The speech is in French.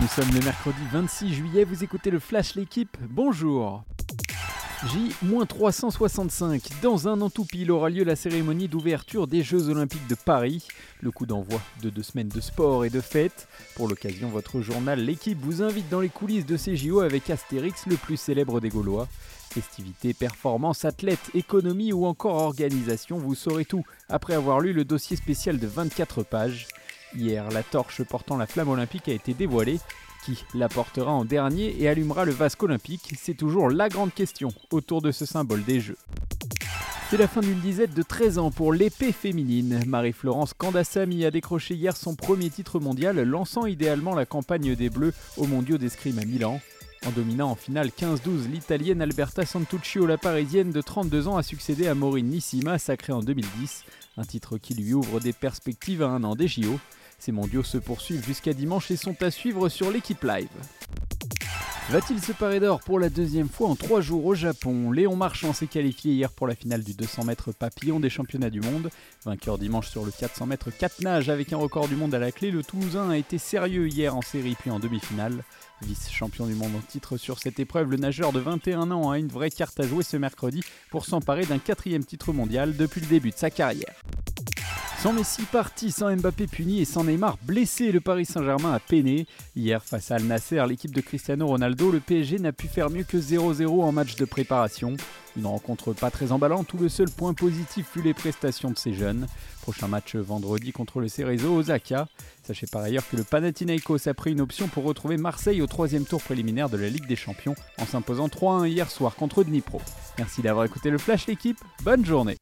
Nous sommes le mercredi 26 juillet, vous écoutez le Flash L'équipe, bonjour J-365. Dans un an tout pile aura lieu la cérémonie d'ouverture des Jeux Olympiques de Paris. Le coup d'envoi de deux semaines de sport et de fête. Pour l'occasion, votre journal L'équipe vous invite dans les coulisses de ces JO avec Astérix, le plus célèbre des Gaulois. Festivités, performances, athlètes, économie ou encore organisation, vous saurez tout après avoir lu le dossier spécial de 24 pages. Hier, la torche portant la flamme olympique a été dévoilée. Qui la portera en dernier et allumera le vasque olympique? C'est toujours la grande question autour de ce symbole des Jeux. C'est la fin d'une disette de 13 ans pour l'épée féminine. Marie-Florence Candassami a décroché hier son premier titre mondial, lançant idéalement la campagne des Bleus aux mondiaux d'escrime à Milan. En dominant en finale 15-12, l'italienne Alberta Santuccio, la parisienne de 32 ans, a succédé à Maureen Nissima, sacrée en 2010, un titre qui lui ouvre des perspectives à un an des JO. Ces mondiaux se poursuivent jusqu'à dimanche et sont à suivre sur l'équipe live. Va-t-il se parer d'or pour la deuxième fois en trois jours au Japon? Léon Marchand s'est qualifié hier pour la finale du 200 mètres papillon des championnats du monde. Vainqueur dimanche sur le 400 mètres 4 nages avec un record du monde à la clé, le Toulousain a été sérieux hier en série puis en demi-finale. Vice-champion du monde en titre sur cette épreuve, le nageur de 21 ans a une vraie carte à jouer ce mercredi pour s'emparer d'un quatrième titre mondial depuis le début de sa carrière. Sans Messi parti, sans Mbappé puni et sans Neymar blessé, le Paris Saint-Germain a peiné. Hier, face à Al Nasser, l'équipe de Cristiano Ronaldo, le PSG n'a pu faire mieux que 0-0 en match de préparation. Une rencontre pas très emballante où le seul point positif fut les prestations de ces jeunes. Prochain match vendredi contre le Cerezo Osaka. Sachez par ailleurs que le Panathinaikos a pris une option pour retrouver Marseille au troisième tour préliminaire de la Ligue des Champions en s'imposant 3-1 hier soir contre Dnipro. Merci d'avoir écouté le Flash l'équipe, bonne journée